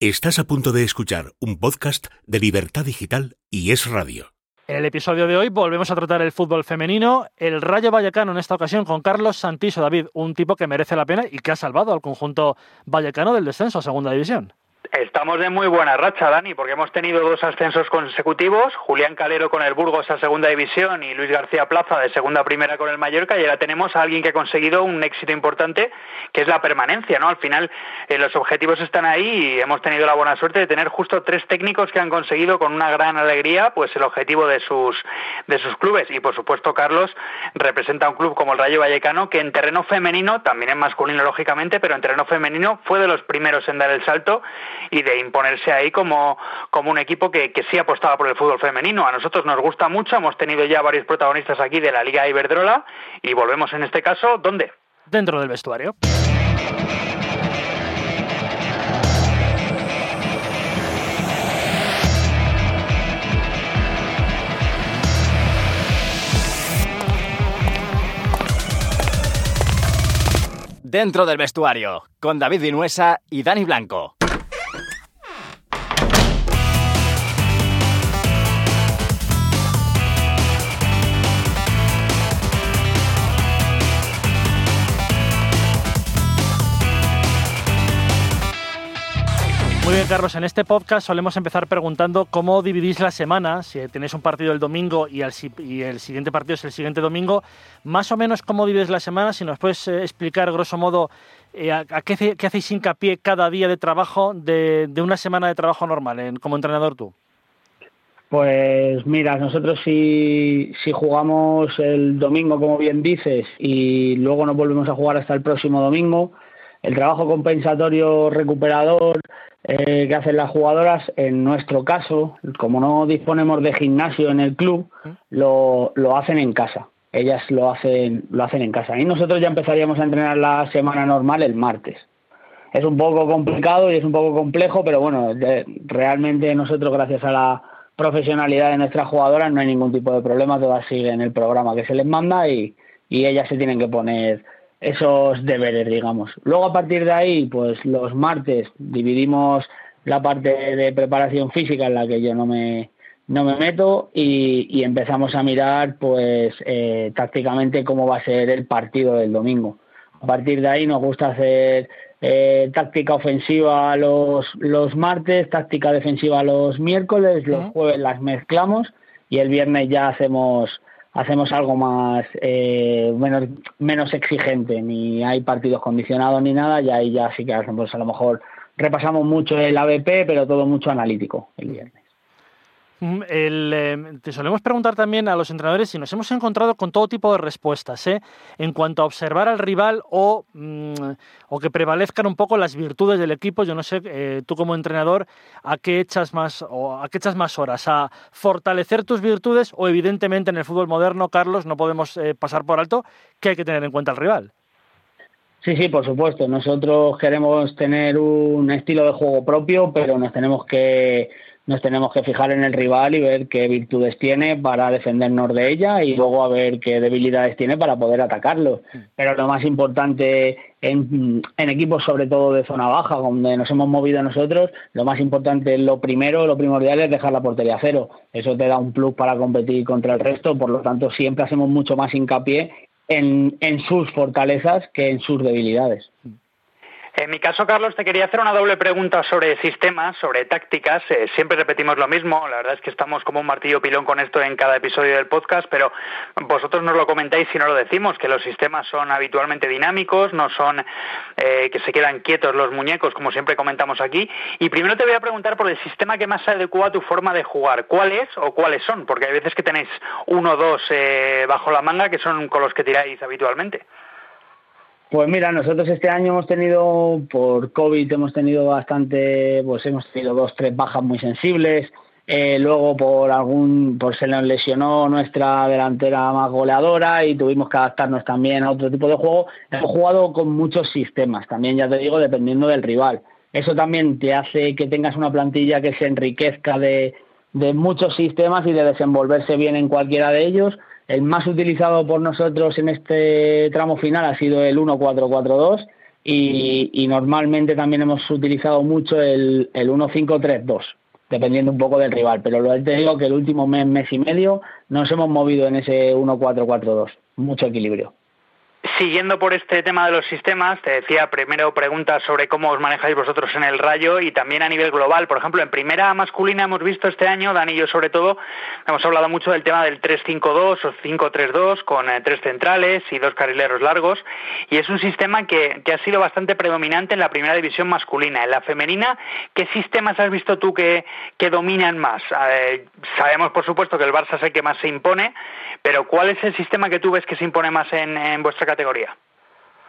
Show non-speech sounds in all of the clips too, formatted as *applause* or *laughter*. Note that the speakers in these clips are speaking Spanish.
Estás a punto de escuchar un podcast de Libertad Digital y Es Radio. En el episodio de hoy volvemos a tratar el fútbol femenino, el Rayo Vallecano en esta ocasión con Carlos Santiso David, un tipo que merece la pena y que ha salvado al conjunto vallecano del descenso a Segunda División. Estamos de muy buena racha, Dani, porque hemos tenido dos ascensos consecutivos, Julián Calero con el Burgos a Segunda División y Luis García Plaza de Segunda Primera con el Mallorca, y ahora tenemos a alguien que ha conseguido un éxito importante, que es la permanencia, ¿no? Al final eh, los objetivos están ahí y hemos tenido la buena suerte de tener justo tres técnicos que han conseguido con una gran alegría pues el objetivo de sus de sus clubes. Y por supuesto Carlos representa un club como el Rayo Vallecano que en terreno femenino, también en masculino lógicamente, pero en terreno femenino fue de los primeros en dar el salto y de imponerse ahí como, como un equipo que, que sí apostaba por el fútbol femenino. A nosotros nos gusta mucho, hemos tenido ya varios protagonistas aquí de la Liga Iberdrola y volvemos en este caso, ¿dónde? Dentro del vestuario. Dentro del vestuario, con David Vinuesa y Dani Blanco. Muy bien, Carlos. En este podcast solemos empezar preguntando cómo dividís la semana, si tenéis un partido el domingo y el, siguiente partido es el siguiente domingo, más o menos cómo divides la semana, si nos puedes eh, explicar, grosso modo, eh, a, qué, hacéis hincapié cada día de trabajo de, de una semana de trabajo normal en, como entrenador tú. Pues mira, nosotros si, si jugamos el domingo, como bien dices, y luego nos volvemos a jugar hasta el próximo domingo, el trabajo compensatorio recuperador eh, que hacen las jugadoras, en nuestro caso, como no disponemos de gimnasio en el club, lo, lo hacen en casa. Ellas lo hacen, lo hacen en casa. Y nosotros ya empezaríamos a entrenar la semana normal el martes. Es un poco complicado y es un poco complejo, pero bueno, de, realmente nosotros, gracias a la profesionalidad de nuestras jugadoras, no hay ningún tipo de problema, todas siguen el programa que se les manda y, y ellas se tienen que poner esos deberes, digamos. Luego a partir de ahí, pues los martes dividimos la parte de preparación física en la que yo no me no me meto y, y empezamos a mirar pues eh, tácticamente cómo va a ser el partido del domingo. A partir de ahí nos gusta hacer eh, táctica ofensiva los, los martes, táctica defensiva los miércoles, los jueves las mezclamos y el viernes ya hacemos hacemos algo más eh, menos, menos exigente, ni hay partidos condicionados ni nada, y ahí ya sí que pues a lo mejor repasamos mucho el ABP, pero todo mucho analítico el viernes. El, eh, te solemos preguntar también a los entrenadores si nos hemos encontrado con todo tipo de respuestas ¿eh? en cuanto a observar al rival o, mm, o, que prevalezcan un poco las virtudes del equipo. Yo no sé, eh, tú como entrenador, ¿a qué, echas más, o ¿a qué echas más horas? ¿A fortalecer tus virtudes o evidentemente en el fútbol moderno, Carlos, no podemos eh, pasar por alto que hay que tener en cuenta al rival? Sí, sí, por supuesto. Nosotros queremos tener un estilo de juego propio, pero nos tenemos que nos tenemos que fijar en el rival y ver qué virtudes tiene para defendernos de ella y luego a ver qué debilidades tiene para poder atacarlo. Pero lo más importante en, en, equipos, sobre todo de zona baja, donde nos hemos movido nosotros, lo más importante, lo primero, lo primordial es dejar la portería a cero. Eso te da un plus para competir contra el resto, por lo tanto siempre hacemos mucho más hincapié en, en sus fortalezas que en sus debilidades. En mi caso, Carlos, te quería hacer una doble pregunta sobre sistemas, sobre tácticas. Eh, siempre repetimos lo mismo. La verdad es que estamos como un martillo pilón con esto en cada episodio del podcast, pero vosotros nos lo comentáis si no lo decimos, que los sistemas son habitualmente dinámicos, no son eh, que se quedan quietos los muñecos, como siempre comentamos aquí. Y primero te voy a preguntar por el sistema que más se adecua a tu forma de jugar. ¿Cuál es o cuáles son? Porque hay veces que tenéis uno o dos eh, bajo la manga que son con los que tiráis habitualmente. Pues mira, nosotros este año hemos tenido, por COVID, hemos tenido bastante, pues hemos tenido dos, tres bajas muy sensibles. Eh, luego por algún, pues se nos lesionó nuestra delantera más goleadora y tuvimos que adaptarnos también a otro tipo de juego. Hemos jugado con muchos sistemas, también ya te digo, dependiendo del rival. Eso también te hace que tengas una plantilla que se enriquezca de, de muchos sistemas y de desenvolverse bien en cualquiera de ellos el más utilizado por nosotros en este tramo final ha sido el 1-4-4-2 y, normalmente también hemos utilizado mucho el, el 1-5-3-2, dependiendo un poco del rival. Pero lo te digo que el último mes, mes y medio nos hemos movido en ese 1-4-4-2, mucho equilibrio. Siguiendo por este tema de los sistemas, te decía primero preguntas sobre cómo os manejáis vosotros en el rayo y también a nivel global. Por ejemplo, en primera masculina hemos visto este año, Dani y yo sobre todo, hemos hablado mucho del tema del 3-5-2 o 5-3-2 con eh, tres centrales y dos carrileros largos. Y es un sistema que, ha sido bastante predominante en la primera división masculina. En la femenina, ¿qué sistemas has visto tú que, que dominan más? Sabemos, por supuesto, que el Barça es el que más se impone, pero ¿cuál es el sistema que tú ves que se impone más en, en vuestra categoría?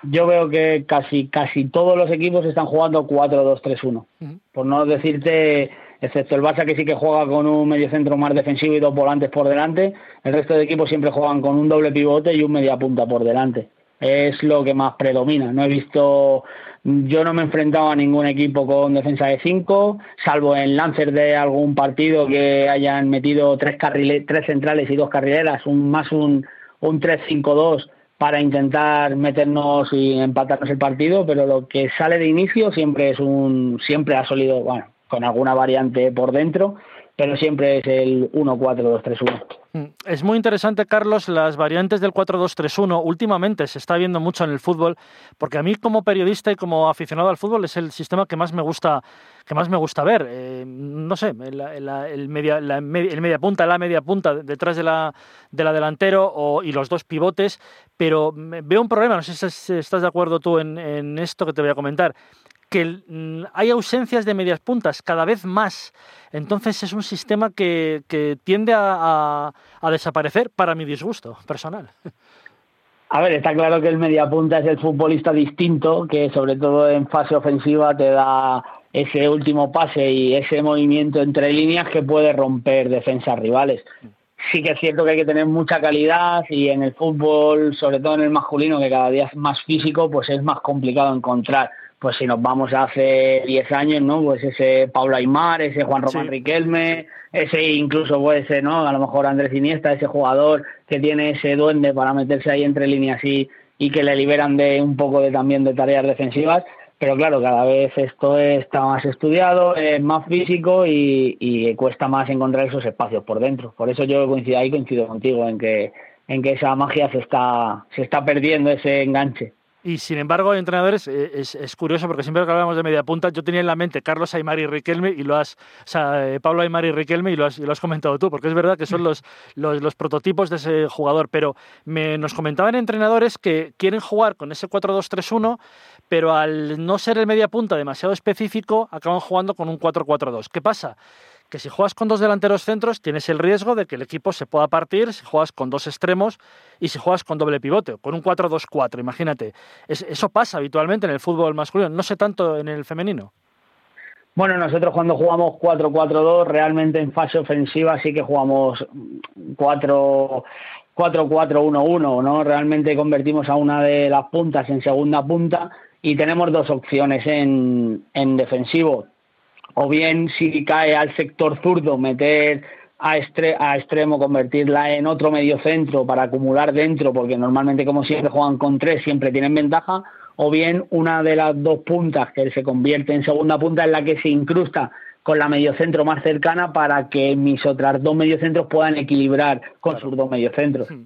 Yo veo que casi casi todos los equipos están jugando 4-2-3-1. Por no decirte, excepto el Barça que sí que juega con un mediocentro más defensivo y dos volantes por delante, el resto de equipos siempre juegan con un doble pivote y un media punta por delante. Es lo que más predomina. No he visto, yo no me he enfrentado a ningún equipo con defensa de 5, salvo en Lancer de algún partido que hayan metido tres, carrile, tres centrales y dos carrileras, un, más un, un 3-5-2 para intentar meternos y empatarnos el partido, pero lo que sale de inicio siempre es un siempre ha solido, bueno, con alguna variante por dentro, pero siempre es el 1-4-2-3-1. Mm, es muy interesante, Carlos, las variantes del 4-2-3-1. Últimamente se está viendo mucho en el fútbol, porque a mí como periodista y como aficionado al fútbol es el sistema que más me gusta, que más me gusta ver. Eh, no sé, el, media, el media punta, la media punta detrás de la, de la delantero y los dos pivotes, pero veo un problema, no sé si estás de acuerdo tú en, en esto que te voy a comentar que mm, hay ausencias de medias puntas cada vez más. Entonces es un sistema que, tiende a, desaparecer para mi disgusto personal. A ver, está claro que el mediapunta es el futbolista distinto, que sobre todo en fase ofensiva te da ese último pase y ese movimiento entre líneas que puede romper defensas rivales. Sí que es cierto que hay que tener mucha calidad y en el fútbol, sobre todo en el masculino, que cada día es más físico, pues es más complicado encontrar pues si nos vamos a hace 10 años, ¿no? Pues ese Pablo Aymar, ese Juan Román Riquelme, ese incluso puede ser, ¿no? A lo mejor Andrés Iniesta, ese jugador que tiene ese duende para meterse ahí entre líneas y, y que le liberan de un poco de también de tareas defensivas. Pero claro, cada vez esto está más estudiado, es más físico y, y cuesta más encontrar esos espacios por dentro. Por eso yo coincido ahí, coincido contigo en que en que esa magia se está se está perdiendo ese enganche. Y sin embargo, hay entrenadores, eh, es, curioso porque siempre que hablamos de media punta, yo tenía en la mente Carlos Aymar y Riquelme, y lo has, o sea, eh, Pablo Aymar y Riquelme, y lo, has, lo has comentado tú, porque es verdad que son los, los, prototipos de ese jugador. Pero me, nos comentaban entrenadores que quieren jugar con ese 4-2-3-1, pero al no ser el media punta demasiado específico, acaban jugando con un 4-4-2. ¿Qué pasa? Que si juegas con dos delanteros centros tienes el riesgo de que el equipo se pueda partir si juegas con dos extremos y si juegas con doble pivote, con un 4-2-4, imagínate. eso pasa habitualmente en el fútbol masculino, no sé tanto en el femenino. Bueno, nosotros cuando jugamos 4-4-2, realmente en fase ofensiva sí que jugamos 4 4-4-1-1, ¿no? Realmente convertimos a una de las puntas en segunda punta y tenemos dos opciones en, en defensivo o bien si cae al sector zurdo, meter a, a extremo, convertirla en otro medio centro para acumular dentro, porque normalmente como siempre juegan con tres, siempre tienen ventaja, o bien una de las dos puntas que se convierte en segunda punta en la que se incrusta con la mediocentro más cercana para que mis otras dos mediocentros puedan equilibrar con sus dos mediocentros. Hmm.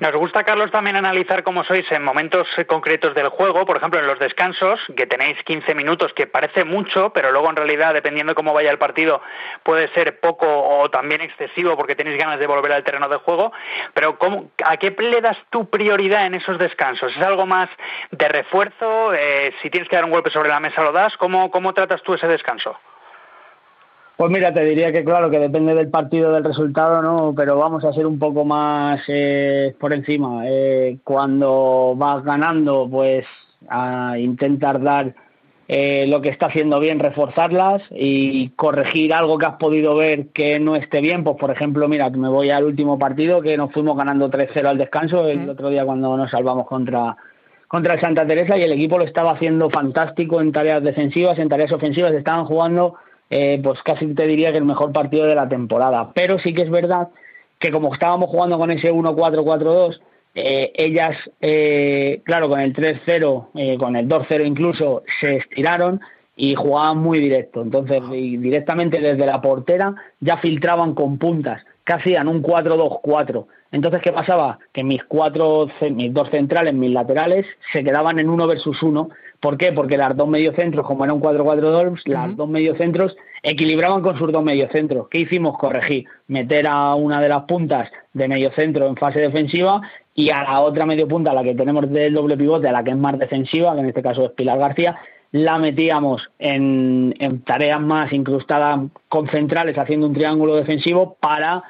Nos gusta, Carlos, también analizar cómo sois en momentos concretos del juego, por ejemplo, en los descansos, que tenéis 15 minutos, que parece mucho, pero luego en realidad, dependiendo de cómo vaya el partido, puede ser poco o también excesivo porque tenéis ganas de volver al terreno de juego. Pero ¿cómo, ¿a qué le das tu prioridad en esos descansos? ¿Es algo más de refuerzo? Eh, si tienes que dar un golpe sobre la mesa, lo das. ¿Cómo, cómo tratas tú ese descanso? Pues mira, te diría que claro, que depende del partido, del resultado, ¿no? Pero vamos a ser un poco más eh, por encima. Eh, cuando vas ganando, pues a intentar dar eh, lo que está haciendo bien, reforzarlas y corregir algo que has podido ver que no esté bien. Pues por ejemplo, mira, me voy al último partido que nos fuimos ganando 3-0 al descanso el otro día cuando nos salvamos contra contra Santa Teresa y el equipo lo estaba haciendo fantástico en tareas defensivas, en tareas ofensivas, estaban jugando eh, pues casi te diría que el mejor partido de la temporada. Pero sí que es verdad que como estábamos jugando con ese 1-4-4-2, eh, ellas, eh, claro, con el 3-0, eh, con el 2-0 incluso, se estiraron y jugaban muy directo. Entonces, directamente desde la portera ya filtraban con puntas, que hacían un 4-2-4. Entonces, ¿qué pasaba? Que mis cuatro, mis dos centrales, mis laterales, se quedaban en uno versus uno. ¿Por qué? Porque las dos mediocentros, como era un 4-4-2, las dos mediocentros equilibraban con sus dos mediocentros. ¿Qué hicimos? Corregir, meter a una de las puntas de mediocentro en fase defensiva y a la otra medio punta, la que tenemos del doble pivote, a la que es más defensiva, que en este caso es Pilar García, la metíamos en, en tareas más incrustadas con centrales haciendo un triángulo defensivo para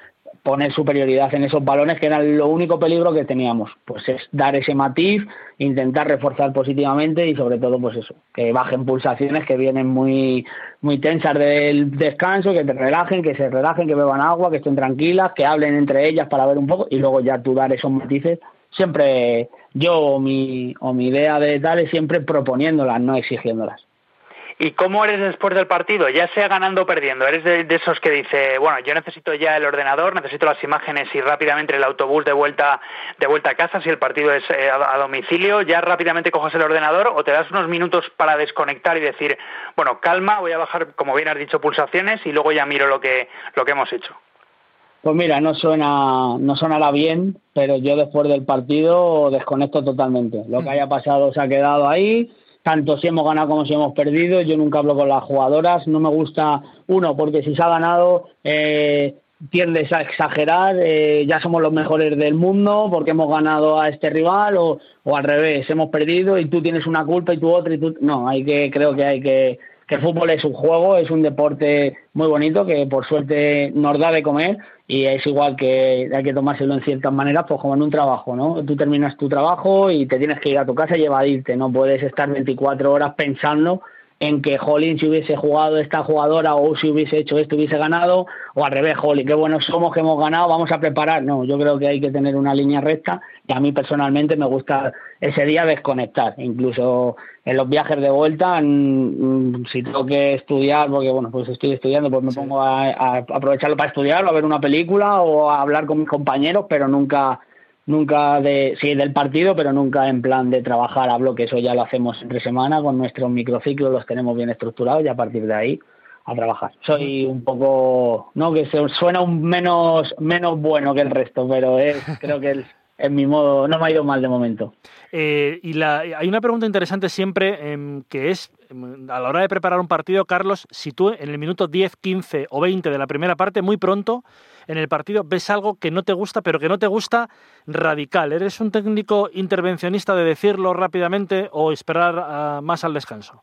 poner superioridad en esos balones que era lo único peligro que teníamos. Pues es dar ese matiz intentar reforzar positivamente y sobre todo pues eso que bajen pulsaciones que vienen muy muy tensas del descanso que te relajen que se relajen que beban agua que estén tranquilas que hablen entre ellas para ver un poco y luego ya tú dar esos matices. Siempre yo o mi, o mi idea de tal es siempre proponiéndolas no exigiéndolas ¿Y cómo eres después del partido? Ya sea ganando o perdiendo. ¿Eres de, esos que dice, bueno, yo necesito ya el ordenador, necesito las imágenes y rápidamente el autobús de vuelta, de vuelta a casa si el partido es eh, a, domicilio? ¿Ya rápidamente coges el ordenador o te das unos minutos para desconectar y decir, bueno, calma, voy a bajar, como bien has dicho, pulsaciones y luego ya miro lo que, lo que hemos hecho? Pues mira, no suena, no sonará bien, pero yo después del partido desconecto totalmente. Lo que haya pasado se ha quedado ahí tanto si hemos ganado como si hemos perdido. Yo nunca hablo con las jugadoras. No me gusta, uno, porque si se ha ganado, eh, tiendes a exagerar. Eh, ya somos los mejores del mundo porque hemos ganado a este rival, o, o al revés, hemos perdido y tú tienes una culpa y tú otra. y tú No, hay que, creo que hay que. Que el fútbol es un juego, es un deporte muy bonito que por suerte nos da de comer y es igual que hay que tomárselo en ciertas maneras, pues como en un trabajo, ¿no? Tú terminas tu trabajo y te tienes que ir a tu casa y evadirte, no puedes estar 24 horas pensando en que Jolín si hubiese jugado esta jugadora o si hubiese hecho esto hubiese ganado o al revés, Jolín, qué buenos somos que hemos ganado, vamos a preparar. No, yo creo que hay que tener una línea recta y a mí personalmente me gusta ese día desconectar, incluso en los viajes de vuelta, si tengo que estudiar, porque bueno, pues estoy estudiando, pues me pongo a, aprovecharlo para estudiar o a ver una película o a hablar con mis compañeros, pero nunca nunca de sí del partido pero nunca en plan de trabajar hablo que eso ya lo hacemos entre semana con nuestros microciclos los tenemos bien estructurados y a partir de ahí a trabajar. Soy un poco no que se suena un menos menos bueno que el resto pero es, *laughs* creo que es, es mi modo no me ha ido mal de momento. Eh, y la, hay una pregunta interesante siempre em, que es, em, a la hora de preparar un partido, Carlos, si tú en el minuto 10, 15 o 20 de la primera parte, muy pronto en el partido, ves algo que no te gusta, pero que no te gusta radical. ¿Eres un técnico intervencionista de decirlo rápidamente o esperar ah, más al descanso?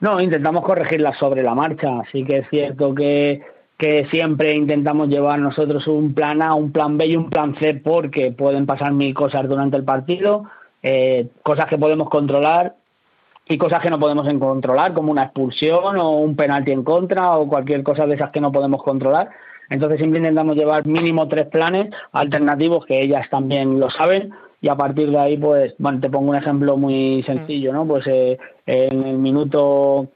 No, intentamos corregirla sobre la marcha. Sí que es cierto que que siempre intentamos llevar nosotros un plan A, un plan B y un plan C porque pueden pasar mil cosas durante el partido, eh, cosas que podemos controlar y cosas que no podemos controlar, como una expulsión o un penalti en contra o cualquier cosa de esas que no podemos controlar. Entonces siempre intentamos llevar mínimo tres planes alternativos que ellas también lo saben y a partir de ahí, pues, bueno, te pongo un ejemplo muy sencillo, ¿no? Pues eh, en el minuto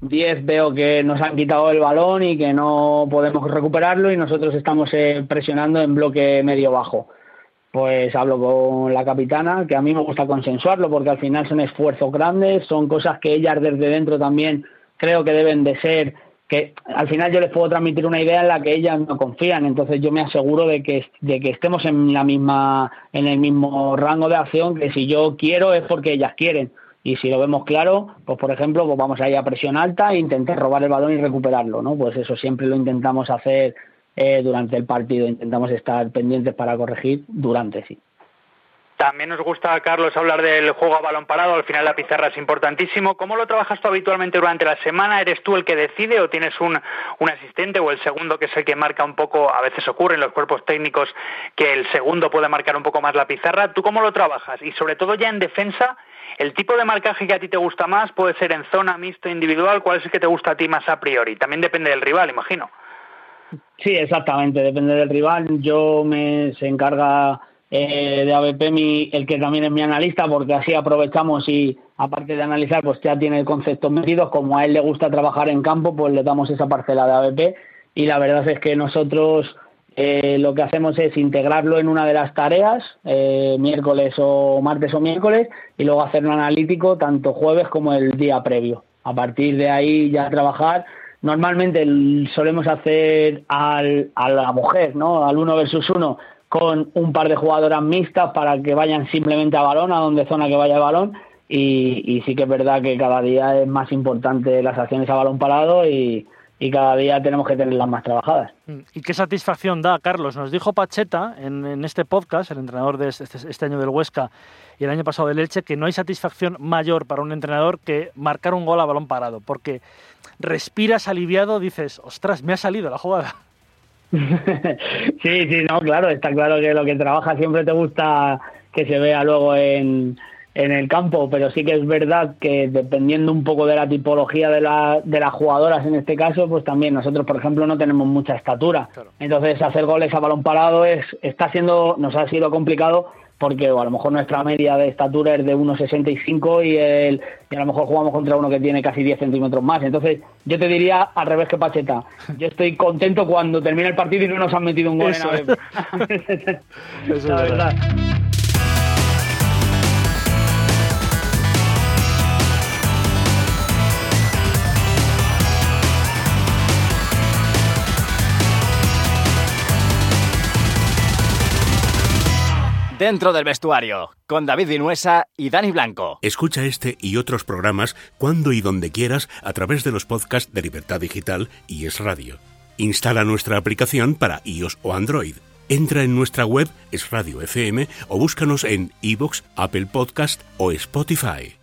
10 veo que nos han quitado el balón y que no podemos recuperarlo y nosotros estamos eh, presionando en bloque medio bajo. Pues hablo con la capitana, que a mí me gusta consensuarlo porque al final son esfuerzos grandes, son cosas que ellas desde dentro también creo que deben de ser, que al final yo les puedo transmitir una idea en la que ellas no confían, entonces yo me aseguro de que, de que estemos en la misma, en el mismo rango de acción, que si yo quiero es porque ellas quieren y si lo vemos claro, pues por ejemplo, pues vamos a ir a presión alta e intentar robar el balón y recuperarlo, ¿no? Pues eso siempre lo intentamos hacer eh, durante el partido, intentamos estar pendientes para corregir durante, sí. También nos gusta, Carlos, hablar del juego a balón parado. Al final la pizarra es importantísimo. ¿Cómo lo trabajas tú habitualmente durante la semana? ¿Eres tú el que decide o tienes un, un asistente o el segundo que es el que marca un poco? A veces ocurre en los cuerpos técnicos que el segundo puede marcar un poco más la pizarra. ¿Tú cómo lo trabajas? Y sobre todo ya en defensa, ¿El tipo de marcaje que a ti te gusta más puede ser en zona, mixto, individual? ¿Cuál es el que te gusta a ti más a priori? También depende del rival, imagino. Sí, exactamente, depende del rival. Yo me se encarga eh, de ABP el que también es mi analista, porque así aprovechamos y aparte de analizar, pues ya tiene conceptos metidos. Como a él le gusta trabajar en campo, pues le damos esa parcela de ABP. Y la verdad es que nosotros eh, lo que hacemos es integrarlo en una de las tareas, eh, miércoles o martes o miércoles, y luego hacer un analítico tanto jueves como el día previo. A partir de ahí ya trabajar. Normalmente solemos hacer al, a la mujer, ¿no? Al uno versus uno, con un par de jugadoras mixtas para que vayan simplemente a balón, a donde zona que vaya el balón. Y, sí que es verdad que cada día es más importante las acciones a balón parado y, cada día tenemos que tenerlas más trabajadas. Mm, ¿Y qué satisfacción da, Carlos? Nos dijo Pacheta en, este podcast, el entrenador de este, este, este, año del Huesca y el año pasado del Elche, que no hay satisfacción mayor para un entrenador que marcar un gol a balón parado, porque respiras aliviado, dices, ostras, me ha salido la jugada. *laughs* sí, sí, no, claro, está claro que lo que trabaja siempre te gusta que se vea luego en, en el campo, pero sí que es verdad que dependiendo un poco de la tipología de, la, de las jugadoras en este caso, pues también nosotros, por ejemplo, no tenemos mucha estatura. Entonces, hacer goles a balón parado es, está siendo, nos ha sido complicado porque a lo mejor nuestra media de estatura es de 1,65 y, el, y a lo mejor jugamos contra uno que tiene casi 10 centímetros más. Entonces, yo te diría al revés que Pacheta. *laughs* Yo estoy contento cuando termina el partido y no nos han metido un gol en la, *laughs* la verdad. Dentro del vestuario, con David Vinuesa y Dani Blanco. Escucha este y otros programas cuando y donde quieras a través de los podcasts de Libertad Digital y Es Radio. Instala nuestra aplicación para iOS o Android. Entra en nuestra web Es Radio FM o búscanos en iVoox, Apple Podcast o Spotify.